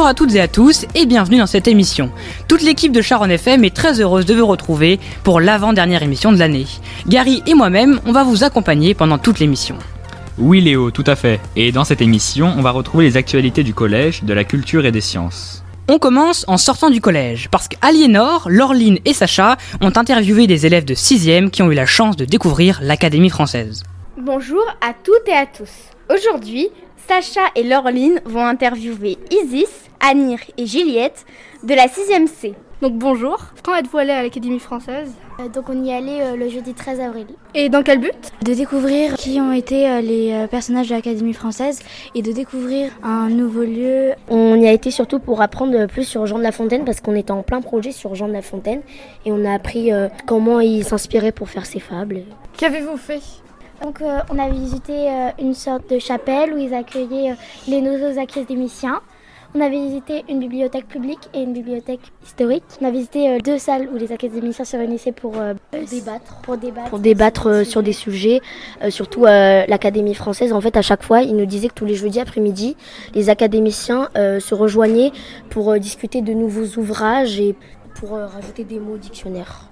Bonjour à toutes et à tous et bienvenue dans cette émission. Toute l'équipe de Charon FM est très heureuse de vous retrouver pour l'avant-dernière émission de l'année. Gary et moi-même, on va vous accompagner pendant toute l'émission. Oui Léo, tout à fait. Et dans cette émission, on va retrouver les actualités du collège, de la culture et des sciences. On commence en sortant du collège, parce qu'Aliénor, Laureline et Sacha ont interviewé des élèves de 6e qui ont eu la chance de découvrir l'Académie française. Bonjour à toutes et à tous. Aujourd'hui, Sacha et Laureline vont interviewer Isis, Anir et Juliette de la 6e C. Donc bonjour, quand êtes-vous allé à l'Académie française? Euh, Donc on y est allé euh, le jeudi 13 avril. Et dans quel but? De découvrir qui ont été euh, les euh, personnages de l'Académie française et de découvrir un nouveau lieu. On y a été surtout pour apprendre plus sur Jean de La Fontaine parce qu'on était en plein projet sur Jean de La Fontaine et on a appris euh, comment il s'inspirait pour faire ses fables. Qu'avez-vous fait? Donc euh, on a visité euh, une sorte de chapelle où ils accueillaient euh, les nouveaux académiciens. On a visité une bibliothèque publique et une bibliothèque historique. On a visité deux salles où les académiciens se réunissaient pour euh, débattre. Pour débattre. Pour débattre sur des sujets, euh, surtout euh, l'Académie française. En fait, à chaque fois, il nous disait que tous les jeudis après-midi, les académiciens euh, se rejoignaient pour discuter de nouveaux ouvrages et pour rajouter des mots au dictionnaire.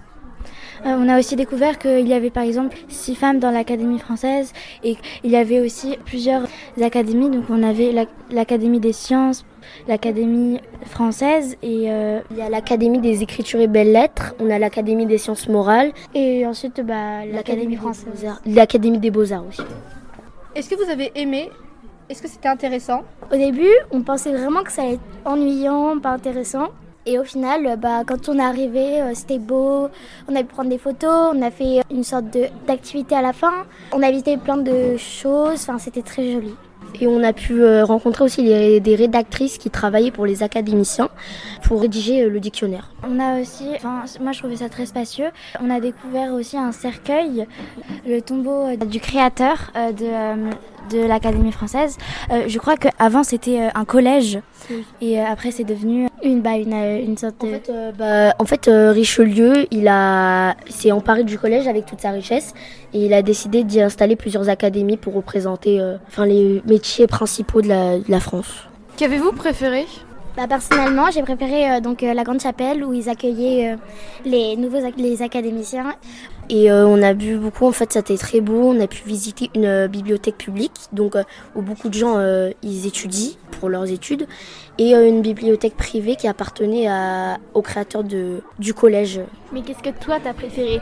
Euh, on a aussi découvert qu'il y avait par exemple six femmes dans l'Académie française et il y avait aussi plusieurs académies. Donc on avait la- l'Académie des sciences, l'Académie française et euh, Il y a l'Académie des écritures et belles-lettres, on a l'Académie des sciences morales, et ensuite bah, l'Académie des française. Beaux-Arts- l'Académie des beaux-arts aussi. Est-ce que vous avez aimé? Est-ce que c'était intéressant? Au début, on pensait vraiment que ça allait être ennuyant, pas intéressant. Et au final, euh, bah, quand on est arrivé, euh, c'était beau. On a pu prendre des photos, on a fait une sorte de- d'activité à la fin. On a visité plein de choses, enfin, c'était très joli. Et on a pu euh, rencontrer aussi les- des rédactrices qui travaillaient pour les académiciens pour rédiger euh, le dictionnaire. On a aussi, enfin, moi je trouvais ça très spacieux. On a découvert aussi un cercueil, le tombeau euh, du créateur euh, de, euh, de l'Académie française. Euh, je crois qu'avant c'était euh, un collège et euh, après c'est devenu une, bah, une, une sorte En de... fait, euh, bah, en fait, euh, Richelieu, il a s'est emparé du collège avec toute sa richesse et il a décidé d'y installer plusieurs académies pour représenter euh, enfin, les métiers principaux de la, de la France. Qu'avez-vous préféré? Bah, personnellement, j'ai préféré euh, donc euh, la grande chapelle où ils accueillaient euh, les nouveaux ac- les académiciens. Et euh, on a vu beaucoup, en fait, c'était très beau. On a pu visiter une euh, bibliothèque publique, donc euh, où beaucoup de gens ils étudient pour leurs études, et une bibliothèque privée qui appartenait à, au créateur de, du collège. Mais qu'est-ce que toi t'as préféré?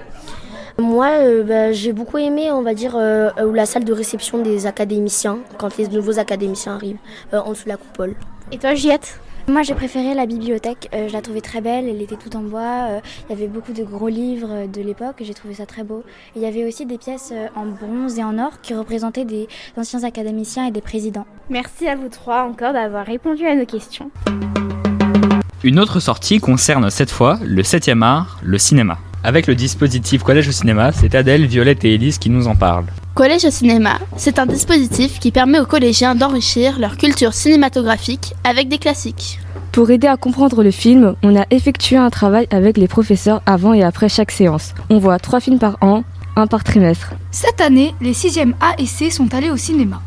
Moi, euh, bah, j'ai beaucoup aimé, on va dire, euh, euh, la salle de réception des académiciens, quand les nouveaux académiciens arrivent, en dessous de la coupole. Et toi Juliette Moi j'ai préféré la bibliothèque, Euh, je la trouvais très belle, elle était toute en bois, Euh, il y avait beaucoup de gros livres euh, de l'époque, j'ai trouvé ça très beau. Il y avait aussi des pièces en bronze et en or qui représentaient des anciens académiciens et des présidents. Merci à vous trois encore d'avoir répondu à nos questions. Une autre sortie concerne cette fois le 7e art, le cinéma. Avec le dispositif Collège au cinéma, c'est Adèle, Violette et Élise qui nous en parlent. Collège au cinéma, c'est un dispositif qui permet aux collégiens d'enrichir leur culture cinématographique avec des classiques. Pour aider à comprendre le film, on a effectué un travail avec les professeurs avant et après chaque séance. On voit trois films par an, un par trimestre. Cette année, les 6e A et C sont allés au cinéma.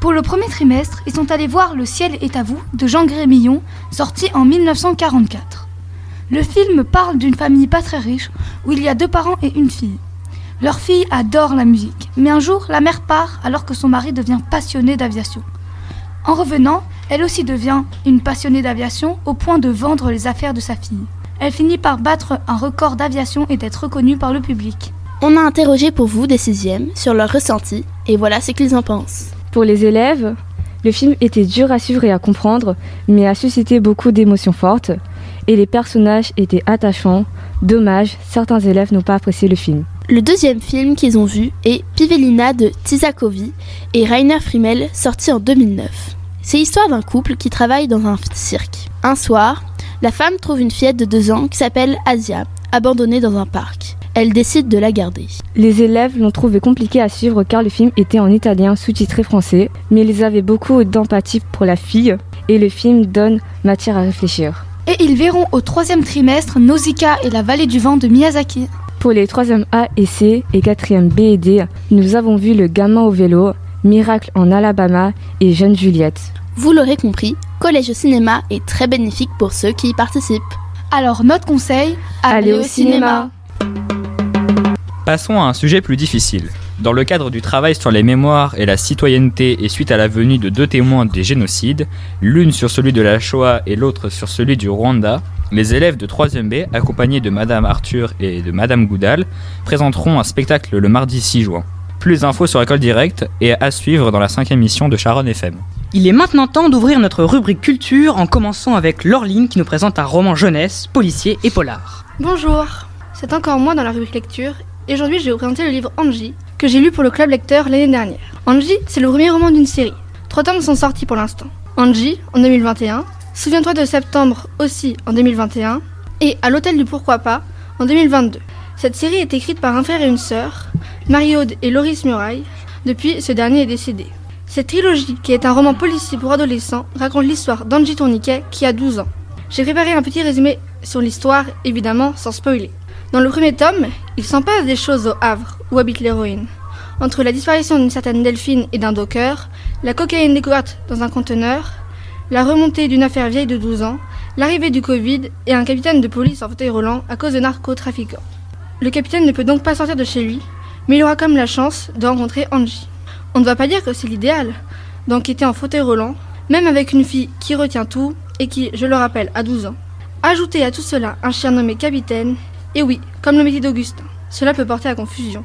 Pour le premier trimestre, ils sont allés voir Le ciel est à vous de Jean Grémillon, sorti en 1944. Le film parle d'une famille pas très riche où il y a deux parents et une fille. Leur fille adore la musique, mais un jour, la mère part alors que son mari devient passionné d'aviation. En revenant, elle aussi devient une passionnée d'aviation au point de vendre les affaires de sa fille. Elle finit par battre un record d'aviation et d'être reconnue par le public. On a interrogé pour vous des sixièmes sur leurs ressentis et voilà ce qu'ils en pensent. Pour les élèves, le film était dur à suivre et à comprendre, mais a suscité beaucoup d'émotions fortes, et les personnages étaient attachants. Dommage, certains élèves n'ont pas apprécié le film. Le deuxième film qu'ils ont vu est Pivelina de Tisakovi et Rainer Frimmel, sorti en 2009. C'est l'histoire d'un couple qui travaille dans un cirque. Un soir, la femme trouve une fillette de deux ans qui s'appelle Asia, abandonnée dans un parc. Elle décide de la garder. Les élèves l'ont trouvé compliqué à suivre car le film était en italien sous-titré français, mais ils avaient beaucoup d'empathie pour la fille, et le film donne matière à réfléchir. Et ils verront au troisième trimestre Nausicaa et la vallée du vent de Miyazaki. Pour les 3e A et C et 4e B et D, nous avons vu Le gamin au vélo, Miracle en Alabama et Jeune Juliette. Vous l'aurez compris, collège au cinéma est très bénéfique pour ceux qui y participent. Alors notre conseil, Allez au cinéma. Passons à un sujet plus difficile. Dans le cadre du travail sur les mémoires et la citoyenneté et suite à la venue de deux témoins des génocides, l'une sur celui de la Shoah et l'autre sur celui du Rwanda, les élèves de 3e B, accompagnés de Madame Arthur et de Madame Goudal, présenteront un spectacle le mardi 6 juin. Plus d'infos sur École Directe et à suivre dans la cinquième émission de Sharon FM. Il est maintenant temps d'ouvrir notre rubrique culture en commençant avec Laureline qui nous présente un roman jeunesse, policier et polar. Bonjour, c'est encore moi dans la rubrique lecture et aujourd'hui je vais vous présenter le livre Angie j'ai lu pour le club lecteur l'année dernière. Angie, c'est le premier roman d'une série. Trois tomes sont sortis pour l'instant. Angie en 2021, Souviens-toi de septembre aussi en 2021 et À l'hôtel du pourquoi pas en 2022. Cette série est écrite par un frère et une sœur, Marie-Aude et Loris Muraille, depuis ce dernier est décédé. Cette trilogie, qui est un roman policier pour adolescents, raconte l'histoire d'Angie Tourniquet qui a 12 ans. J'ai préparé un petit résumé sur l'histoire, évidemment sans spoiler. Dans le premier tome, il s'en passe des choses au Havre, où habite l'héroïne. Entre la disparition d'une certaine Delphine et d'un docker, la cocaïne découverte dans un conteneur, la remontée d'une affaire vieille de 12 ans, l'arrivée du Covid et un capitaine de police en fauteuil roulant à cause de narcotrafiquants. Le capitaine ne peut donc pas sortir de chez lui, mais il aura comme la chance de rencontrer Angie. On ne va pas dire que c'est l'idéal d'enquêter en fauteuil roulant, même avec une fille qui retient tout et qui, je le rappelle, a 12 ans. Ajoutez à tout cela un chien nommé capitaine, et oui, comme le métier d'Augustin, cela peut porter à confusion.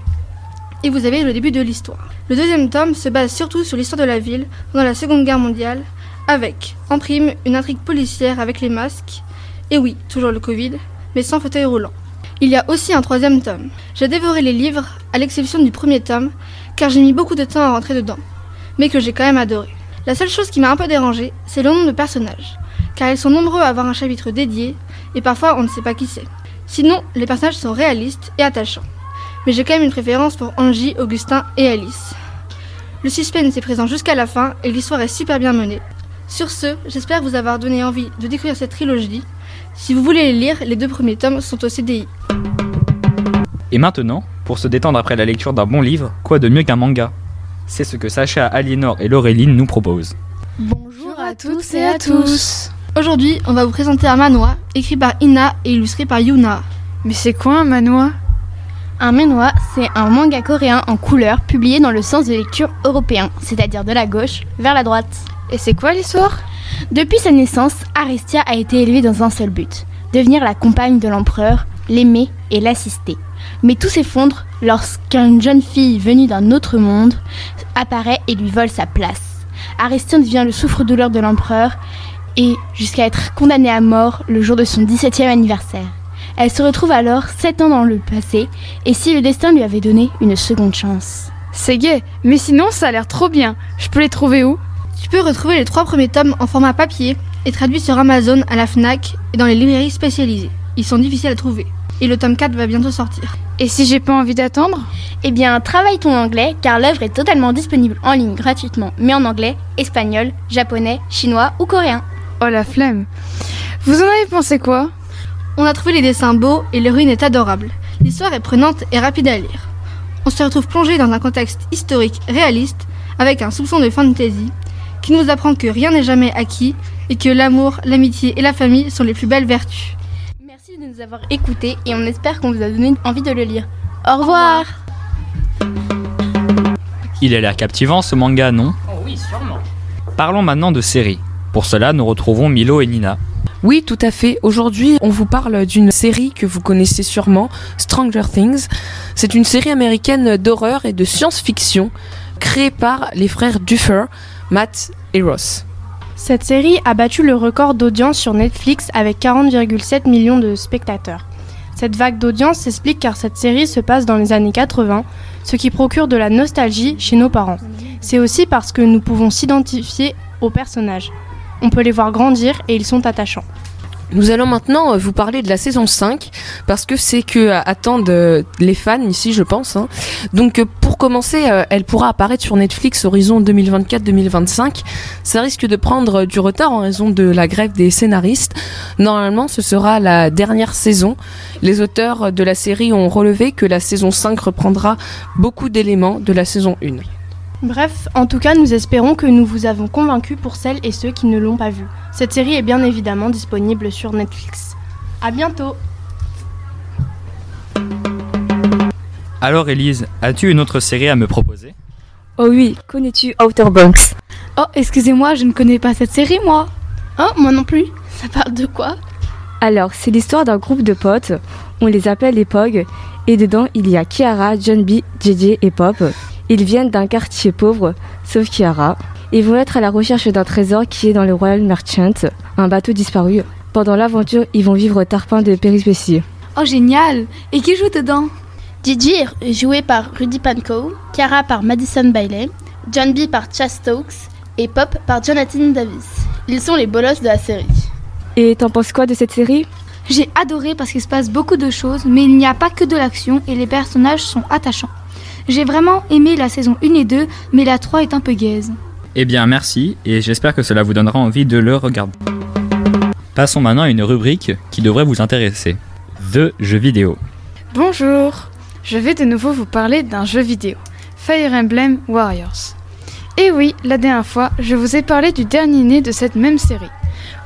Et vous avez le début de l'histoire. Le deuxième tome se base surtout sur l'histoire de la ville pendant la Seconde Guerre mondiale, avec, en prime, une intrigue policière avec les masques, et oui, toujours le Covid, mais sans fauteuil roulant. Il y a aussi un troisième tome. J'ai dévoré les livres, à l'exception du premier tome, car j'ai mis beaucoup de temps à rentrer dedans, mais que j'ai quand même adoré. La seule chose qui m'a un peu dérangé, c'est le nombre de personnages, car ils sont nombreux à avoir un chapitre dédié, et parfois on ne sait pas qui c'est. Sinon, les personnages sont réalistes et attachants. Mais j'ai quand même une préférence pour Angie, Augustin et Alice. Le suspense est présent jusqu'à la fin et l'histoire est super bien menée. Sur ce, j'espère vous avoir donné envie de découvrir cette trilogie. Si vous voulez les lire, les deux premiers tomes sont au CDI. Et maintenant, pour se détendre après la lecture d'un bon livre, quoi de mieux qu'un manga? C'est ce que Sacha, Aliénor et Laureline nous proposent. Bonjour à toutes et à tous. Aujourd'hui, on va vous présenter un manhwa écrit par Ina et illustré par Yuna. Mais c'est quoi un manhwa Un manhwa, c'est un manga coréen en couleur publié dans le sens de lecture européen, c'est-à-dire de la gauche vers la droite. Et c'est quoi l'histoire? Depuis sa naissance, Arestia a été élevée dans un seul but devenir la compagne de l'empereur, l'aimer et l'assister. Mais tout s'effondre lorsqu'une jeune fille venue d'un autre monde apparaît et lui vole sa place. Arestia devient le souffre-douleur de l'empereur et jusqu'à être condamnée à mort le jour de son 17e anniversaire. Elle se retrouve alors 7 ans dans le passé et si le destin lui avait donné une seconde chance? C'est gay, mais sinon ça a l'air trop bien. Je peux les trouver où? Tu peux retrouver les trois premiers tomes en format papier et traduits sur Amazon, à la FNAC et dans les librairies spécialisées. Ils sont difficiles à trouver. Et le tome 4 va bientôt sortir. Et si j'ai pas envie d'attendre? Eh bien, travaille ton anglais car l'œuvre est totalement disponible en ligne gratuitement, mais en anglais, espagnol, japonais, chinois ou coréen. Oh la flemme. Vous en avez pensé quoi? On a trouvé les dessins beaux et l'héroïne est adorable. L'histoire est prenante et rapide à lire. On se retrouve plongé dans un contexte historique réaliste avec un soupçon de fantasy qui nous apprend que rien n'est jamais acquis et que l'amour, l'amitié et la famille sont les plus belles vertus. Merci de nous avoir écoutés et on espère qu'on vous a donné envie de le lire. Au revoir Il a l'air captivant ce manga, non? Oh oui, sûrement. Parlons maintenant de séries. Pour cela, nous retrouvons Milo et Nina. Oui, tout à fait. Aujourd'hui, on vous parle d'une série que vous connaissez sûrement, Stranger Things. C'est une série américaine d'horreur et de science-fiction créée par les frères Duffer, Matt et Ross. Cette série a battu le record d'audience sur Netflix avec 40,7 millions de spectateurs. Cette vague d'audience s'explique car cette série se passe dans les années 80, ce qui procure de la nostalgie chez nos parents. C'est aussi parce que nous pouvons s'identifier aux personnages. On peut les voir grandir et ils sont attachants. Nous allons maintenant euh, vous parler de la saison 5 parce que c'est que euh, attendent euh, les fans ici je pense. hein. Donc pour commencer, elle pourra apparaître sur Netflix horizon 2024-2025. Ça risque de prendre du retard en raison de la grève des scénaristes. Normalement ce sera la dernière saison. Les auteurs de la série ont relevé que la saison 5 reprendra beaucoup d'éléments de la saison 1. Bref, en tout cas, nous espérons que nous vous avons convaincu pour celles et ceux qui ne l'ont pas vue. Cette série est bien évidemment disponible sur Netflix. À bientôt Alors Elise, as-tu une autre série à me proposer? Oh oui, connais-tu Outer Banks? Oh, excusez-moi, je ne connais pas cette série, moi. Oh, moi non plus. Ça parle de quoi? Alors, c'est l'histoire d'un groupe de potes, on les appelle les POG, et dedans il y a Kiara, John B, JJ et Pop. Ils viennent d'un quartier pauvre, sauf Kiara. Ils vont être à la recherche d'un trésor qui est dans le Royal Merchant, un bateau disparu. Pendant l'aventure, ils vont vivre tarpin de péripéties. Oh, génial Et qui joue dedans? Est joué par Rudy Pankow, Kiara par Madison Bailey, John B par Chas Stokes et Pop par Jonathan Davis. Ils sont les bolosses de la série. Et t'en penses quoi de cette série? J'ai adoré parce qu'il se passe beaucoup de choses, mais il n'y a pas que de l'action et les personnages sont attachants. J'ai vraiment aimé la saison 1 et 2, mais la 3 est un peu gaze. Eh bien merci, et j'espère que cela vous donnera envie de le regarder. Passons maintenant à une rubrique qui devrait vous intéresser. The jeux vidéo. Bonjour Je vais de nouveau vous parler d'un jeu vidéo, Fire Emblem Warriors. Et oui, la dernière fois, je vous ai parlé du dernier né de cette même série.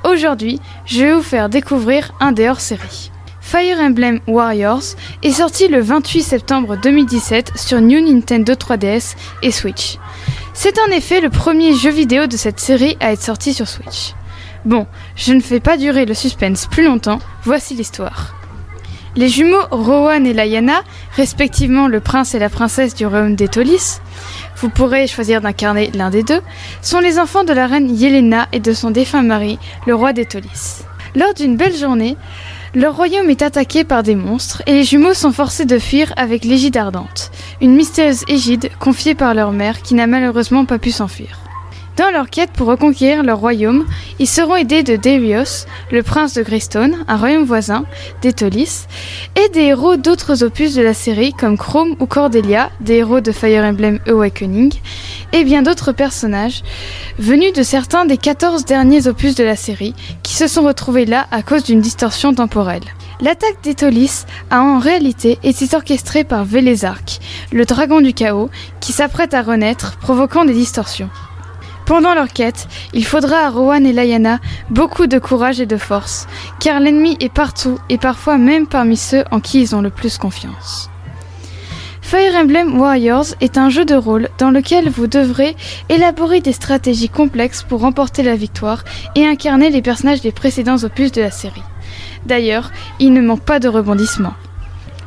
Aujourd'hui, je vais vous faire découvrir un des hors-séries. Fire Emblem Warriors est sorti le 28 septembre 2017 sur New Nintendo 3DS et Switch. C'est en effet le premier jeu vidéo de cette série à être sorti sur Switch. Bon, je ne fais pas durer le suspense plus longtemps, voici l'histoire. Les jumeaux Rowan et Lyanna, respectivement le prince et la princesse du royaume d'Etolis, vous pourrez choisir d'incarner l'un des deux, sont les enfants de la reine Yelena et de son défunt mari, le roi d'Etolis. Lors d'une belle journée, leur royaume est attaqué par des monstres et les jumeaux sont forcés de fuir avec l'égide ardente, une mystérieuse égide confiée par leur mère qui n'a malheureusement pas pu s'enfuir. Dans leur quête pour reconquérir leur royaume, ils seront aidés de Darius, le prince de Greystone, un royaume voisin, d'Etolis, et des héros d'autres opus de la série comme Chrome ou Cordelia, des héros de Fire Emblem Awakening, et bien d'autres personnages venus de certains des 14 derniers opus de la série qui se sont retrouvés là à cause d'une distorsion temporelle. L'attaque d'Etolis a en réalité été orchestrée par Vélezark, le dragon du chaos, qui s'apprête à renaître, provoquant des distorsions. Pendant leur quête, il faudra à Rowan et Lyanna beaucoup de courage et de force, car l'ennemi est partout et parfois même parmi ceux en qui ils ont le plus confiance. Fire Emblem Warriors est un jeu de rôle dans lequel vous devrez élaborer des stratégies complexes pour remporter la victoire et incarner les personnages des précédents opus de la série. D'ailleurs, il ne manque pas de rebondissements.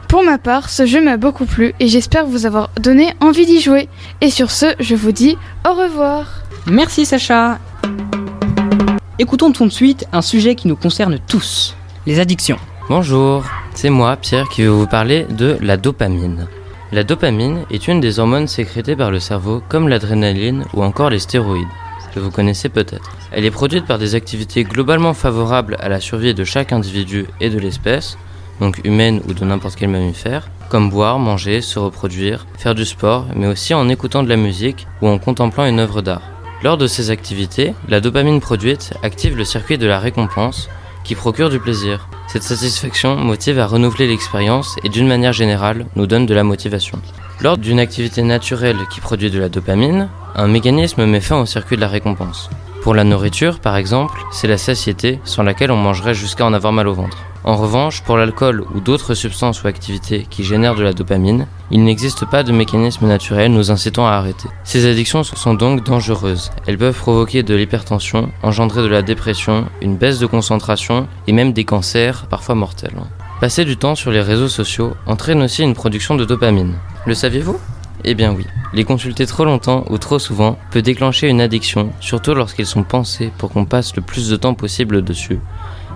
Pour ma part, ce jeu m'a beaucoup plu et j'espère vous avoir donné envie d'y jouer. Et sur ce, je vous dis au revoir. Merci Sacha. Écoutons tout de suite un sujet qui nous concerne tous, les addictions. Bonjour, c'est moi, Pierre, qui vais vous parler de la dopamine. La dopamine est une des hormones sécrétées par le cerveau comme l'adrénaline ou encore les stéroïdes, que vous connaissez peut-être. Elle est produite par des activités globalement favorables à la survie de chaque individu et de l'espèce, donc humaine ou de n'importe quel mammifère, comme boire, manger, se reproduire, faire du sport, mais aussi en écoutant de la musique ou en contemplant une œuvre d'art. Lors de ces activités, la dopamine produite active le circuit de la récompense qui procure du plaisir. Cette satisfaction motive à renouveler l'expérience et d'une manière générale nous donne de la motivation. Lors d'une activité naturelle qui produit de la dopamine, un mécanisme met fin au circuit de la récompense. Pour la nourriture, par exemple, c'est la satiété sans laquelle on mangerait jusqu'à en avoir mal au ventre. En revanche, pour l'alcool ou d'autres substances ou activités qui génèrent de la dopamine, il n'existe pas de mécanisme naturel nous incitant à arrêter. Ces addictions sont donc dangereuses. Elles peuvent provoquer de l'hypertension, engendrer de la dépression, une baisse de concentration et même des cancers, parfois mortels. Passer du temps sur les réseaux sociaux entraîne aussi une production de dopamine. Le saviez-vous? Eh bien oui, les consulter trop longtemps ou trop souvent peut déclencher une addiction, surtout lorsqu'ils sont pensés pour qu'on passe le plus de temps possible dessus,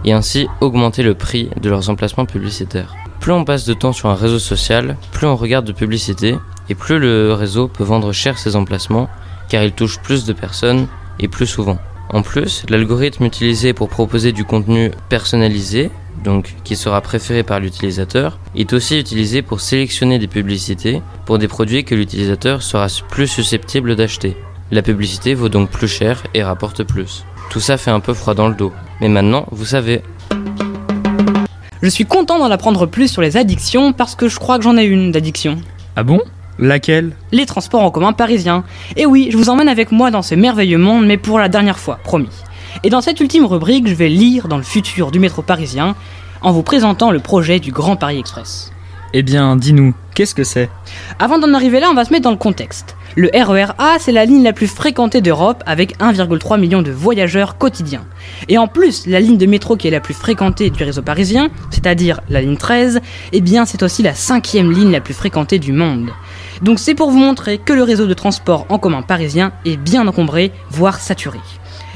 et ainsi augmenter le prix de leurs emplacements publicitaires. Plus on passe de temps sur un réseau social, plus on regarde de publicité, et plus le réseau peut vendre cher ses emplacements, car il touche plus de personnes et plus souvent. En plus, l'algorithme utilisé pour proposer du contenu personnalisé, donc qui sera préféré par l'utilisateur, est aussi utilisé pour sélectionner des publicités pour des produits que l'utilisateur sera plus susceptible d'acheter. La publicité vaut donc plus cher et rapporte plus. Tout ça fait un peu froid dans le dos. Mais maintenant, vous savez. Je suis content d'en apprendre plus sur les addictions parce que je crois que j'en ai une d'addiction. Ah bon? Laquelle? Les transports en commun parisiens. Et oui, je vous emmène avec moi dans ce merveilleux monde, mais pour la dernière fois, promis. Et dans cette ultime rubrique, je vais lire dans le futur du métro parisien en vous présentant le projet du Grand Paris Express. Eh bien, dis-nous, qu'est-ce que c'est? Avant d'en arriver là, on va se mettre dans le contexte. Le RER A, c'est la ligne la plus fréquentée d'Europe avec 1,3 million de voyageurs quotidiens. Et en plus, la ligne de métro qui est la plus fréquentée du réseau parisien, c'est-à-dire la ligne 13, eh bien c'est aussi la cinquième ligne la plus fréquentée du monde. Donc c'est pour vous montrer que le réseau de transport en commun parisien est bien encombré, voire saturé.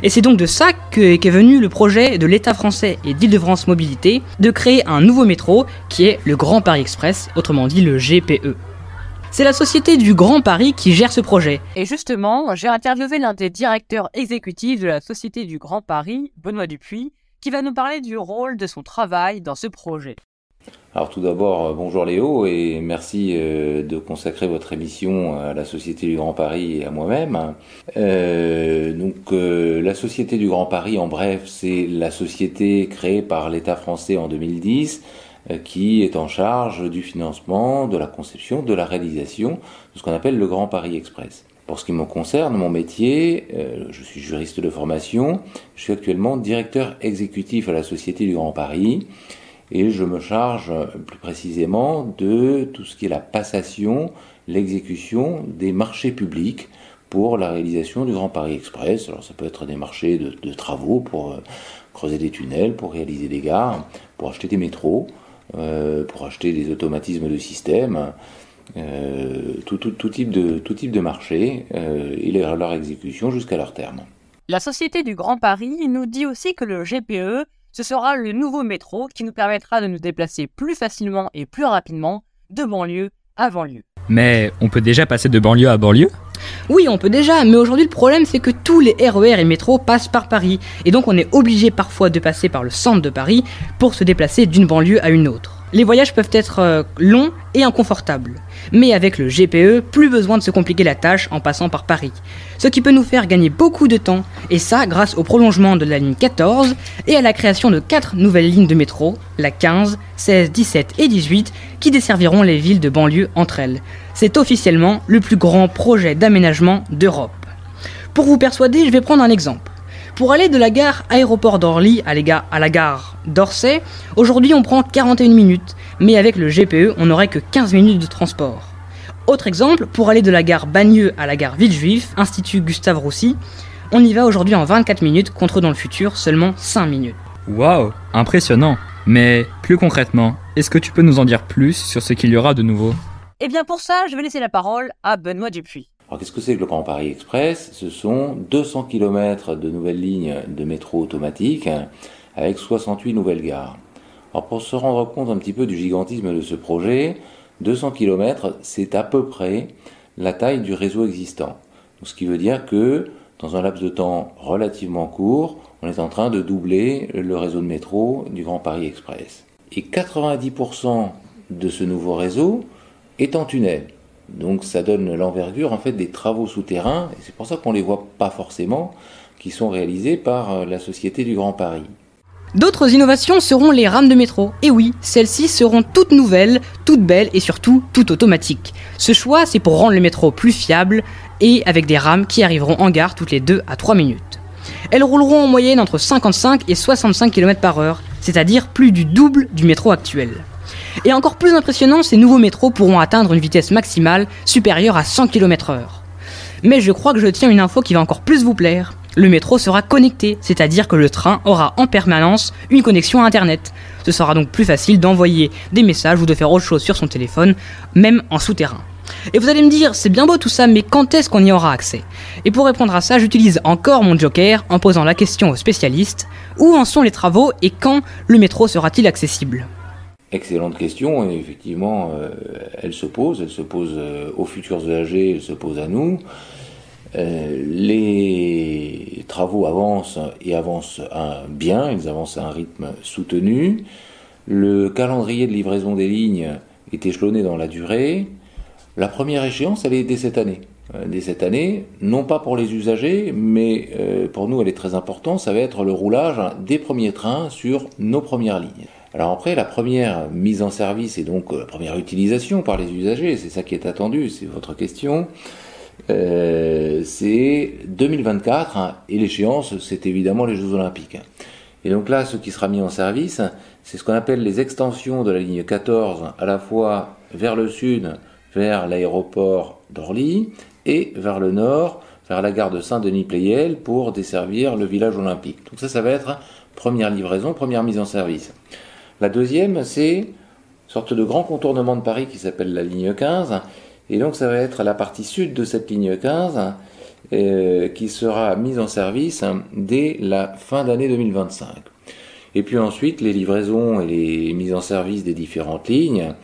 Et c'est donc de ça qu'est venu le projet de l'État français et d'Île-de-France Mobilité de créer un nouveau métro qui est le Grand Paris Express, autrement dit le GPE. C'est la société du Grand Paris qui gère ce projet. Et justement, j'ai interviewé l'un des directeurs exécutifs de la société du Grand Paris, Benoît Dupuis, qui va nous parler du rôle de son travail dans ce projet. Alors tout d'abord, euh, bonjour Léo et merci euh, de consacrer votre émission à la Société du Grand Paris et à moi-même. Euh, donc la Société du Grand Paris, en bref, c'est la société créée par l'État français en 2010 qui est en charge du financement, de la conception, de la réalisation de ce qu'on appelle le Grand Paris Express. Pour ce qui me concerne, mon métier, je suis juriste de formation, je suis actuellement directeur exécutif à la Société du Grand Paris et je me charge plus précisément de tout ce qui est la passation, l'exécution des marchés publics pour la réalisation du Grand Paris Express. Alors ça peut être des marchés de, travaux pour euh, creuser des tunnels, pour réaliser des gares, pour acheter des métros, euh, pour acheter des automatismes de système. Euh, tout, type de, tout marché et leur exécution jusqu'à leur terme. La Société du Grand Paris nous dit aussi que le GPE ce sera le nouveau métro qui nous permettra de nous déplacer plus facilement et plus rapidement de banlieue à banlieue. Mais on peut déjà passer de banlieue à banlieue? Oui, on peut déjà, mais aujourd'hui le problème c'est que tous les RER et métros passent par Paris, et donc on est obligé parfois de passer par le centre de Paris pour se déplacer d'une banlieue à une autre. Les voyages peuvent être euh, longs et inconfortables. Mais avec le GPE, plus besoin de se compliquer la tâche en passant par Paris. Ce qui peut nous faire gagner beaucoup de temps, et ça grâce au prolongement de la ligne 14 et à la création de 4 nouvelles lignes de métro, la 15, 16, 17 et 18, qui desserviront les villes de banlieue entre elles. C'est officiellement le plus grand projet d'aménagement d'Europe. Pour vous persuader, je vais prendre un exemple. Pour aller de la gare aéroport d'Orly à, à la gare d'Orsay, aujourd'hui on prend 41 minutes, mais avec le GPE on n'aurait que 15 minutes de transport. Autre exemple, pour aller de la gare Bagneux à la gare Villejuif, Institut Gustave Roussy, on y va aujourd'hui en 24 minutes contre dans le futur seulement 5 minutes. Waouh, impressionnant. Mais plus concrètement, est-ce que tu peux nous en dire plus sur ce qu'il y aura de nouveau? Eh bien pour ça, je vais laisser la parole à Benoît Dupuis. Alors qu'est-ce que c'est que le Grand Paris Express? Ce sont 200 km de nouvelles lignes de métro automatique avec 68 nouvelles gares. Alors pour se rendre compte un petit peu du gigantisme de ce projet, 200 km c'est à peu près la taille du réseau existant. ce qui veut dire que dans un laps de temps relativement court, on est en train de doubler le réseau de métro du Grand Paris Express. Et 90% de ce nouveau réseau est en tunnel. Donc ça donne l'envergure en fait des travaux souterrains, et c'est pour ça qu'on ne les voit pas forcément, qui sont réalisés par euh, la Société du Grand Paris. D'autres innovations seront les rames de métro. Et oui, celles-ci seront toutes nouvelles, toutes belles et surtout toutes automatiques. Ce choix, c'est pour rendre le métro plus fiable et avec des rames qui arriveront en gare toutes les 2 à 3 minutes. Elles rouleront en moyenne entre 55 et 65 km par heure, c'est-à-dire plus du double du métro actuel. Et encore plus impressionnant, ces nouveaux métros pourront atteindre une vitesse maximale supérieure à 100 km/h. Mais je crois que je tiens une info qui va encore plus vous plaire. Le métro sera connecté, c'est-à-dire que le train aura en permanence une connexion à Internet. Ce sera donc plus facile d'envoyer des messages ou de faire autre chose sur son téléphone, même en souterrain. Et vous allez me dire, c'est bien beau tout ça, mais quand est-ce qu'on y aura accès? Et pour répondre à ça, j'utilise encore mon joker en posant la question aux spécialistes, où en sont les travaux et quand le métro sera-t-il accessible? Excellente question, et effectivement, euh, elle se pose, elle se pose euh, aux futurs usagers, elle se pose à nous. Euh, les travaux avancent et avancent bien, ils avancent à un rythme soutenu. Le calendrier de livraison des lignes est échelonné dans la durée. La première échéance, elle est dès cette année. Dès cette année, non pas pour les usagers, mais pour nous, elle est très importante, ça va être le roulage des premiers trains sur nos premières lignes. Alors après, la première mise en service et donc la première utilisation par les usagers, c'est ça qui est attendu, c'est votre question. Euh, c'est 2024 hein, et l'échéance, c'est évidemment les Jeux Olympiques. Et donc là, ce qui sera mis en service, c'est ce qu'on appelle les extensions de la ligne 14, à la fois vers le sud, vers l'aéroport d'Orly, et vers le nord, vers la gare de Saint-Denis-Pléiel, pour desservir le village olympique. Donc ça, ça va être première livraison, première mise en service. La deuxième, c'est une sorte de grand contournement de Paris qui s'appelle la ligne 15, et donc ça va être la partie sud de cette ligne 15 euh, qui sera mise en service dès la fin d'année 2025. Et puis ensuite, les livraisons et les mises en service des différentes lignes,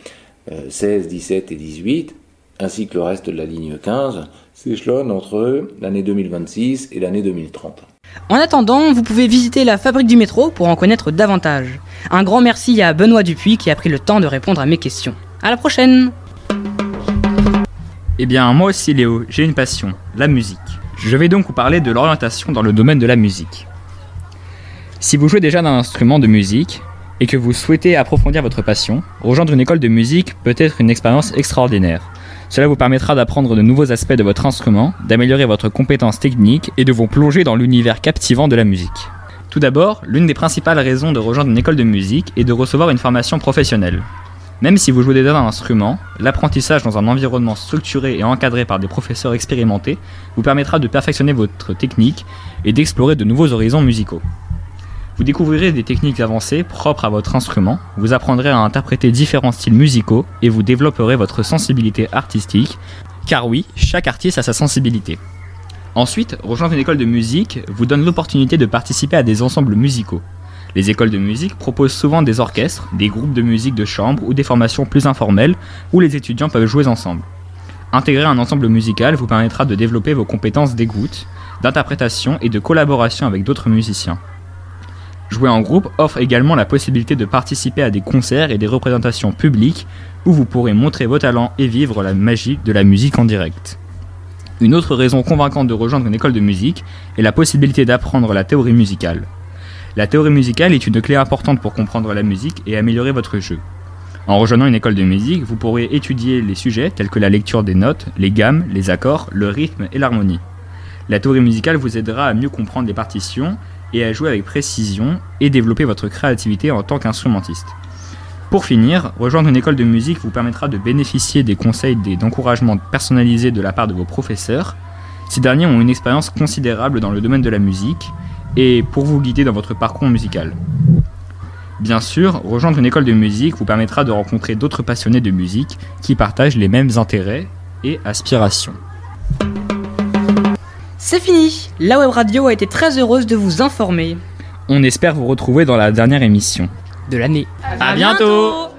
16, euh, 17 et 18, ainsi que le reste de la ligne 15, s'échelonnent entre l'année 2026 et l'année 2030. En attendant, vous pouvez visiter la fabrique du métro pour en connaître davantage. Un grand merci à Benoît Dupuis qui a pris le temps de répondre à mes questions. À la prochaine Eh bien, moi aussi Léo, j'ai une passion, la musique. Je vais donc vous parler de l'orientation dans le domaine de la musique. Si vous jouez déjà d'un instrument de musique et que vous souhaitez approfondir votre passion, rejoindre une école de musique peut être une expérience extraordinaire. Cela vous permettra d'apprendre de nouveaux aspects de votre instrument, d'améliorer votre compétence technique et de vous plonger dans l'univers captivant de la musique. Tout d'abord, l'une des principales raisons de rejoindre une école de musique est de recevoir une formation professionnelle. Même si vous jouez déjà d'un instrument, l'apprentissage dans un environnement structuré et encadré par des professeurs expérimentés vous permettra de perfectionner votre technique et d'explorer de nouveaux horizons musicaux. Vous découvrirez des techniques avancées propres à votre instrument, vous apprendrez à interpréter différents styles musicaux et vous développerez votre sensibilité artistique, car oui, chaque artiste a sa sensibilité. Ensuite, rejoindre une école de musique vous donne l'opportunité de participer à des ensembles musicaux. Les écoles de musique proposent souvent des orchestres, des groupes de musique de chambre ou des formations plus informelles où les étudiants peuvent jouer ensemble. Intégrer un ensemble musical vous permettra de développer vos compétences d'écoute, d'interprétation et de collaboration avec d'autres musiciens. Jouer en groupe offre également la possibilité de participer à des concerts et des représentations publiques où vous pourrez montrer vos talents et vivre la magie de la musique en direct. Une autre raison convaincante de rejoindre une école de musique est la possibilité d'apprendre la théorie musicale. La théorie musicale est une clé importante pour comprendre la musique et améliorer votre jeu. En rejoignant une école de musique, vous pourrez étudier les sujets tels que la lecture des notes, les gammes, les accords, le rythme et l'harmonie. La théorie musicale vous aidera à mieux comprendre les partitions et à jouer avec précision et développer votre créativité en tant qu'instrumentiste. Pour finir, rejoindre une école de musique vous permettra de bénéficier des conseils et d'encouragements personnalisés de la part de vos professeurs. Ces derniers ont une expérience considérable dans le domaine de la musique et pour vous guider dans votre parcours musical. Bien sûr, rejoindre une école de musique vous permettra de rencontrer d'autres passionnés de musique qui partagent les mêmes intérêts et aspirations. C'est fini La web radio a été très heureuse de vous informer. On espère vous retrouver dans la dernière émission de l'année. À, bientôt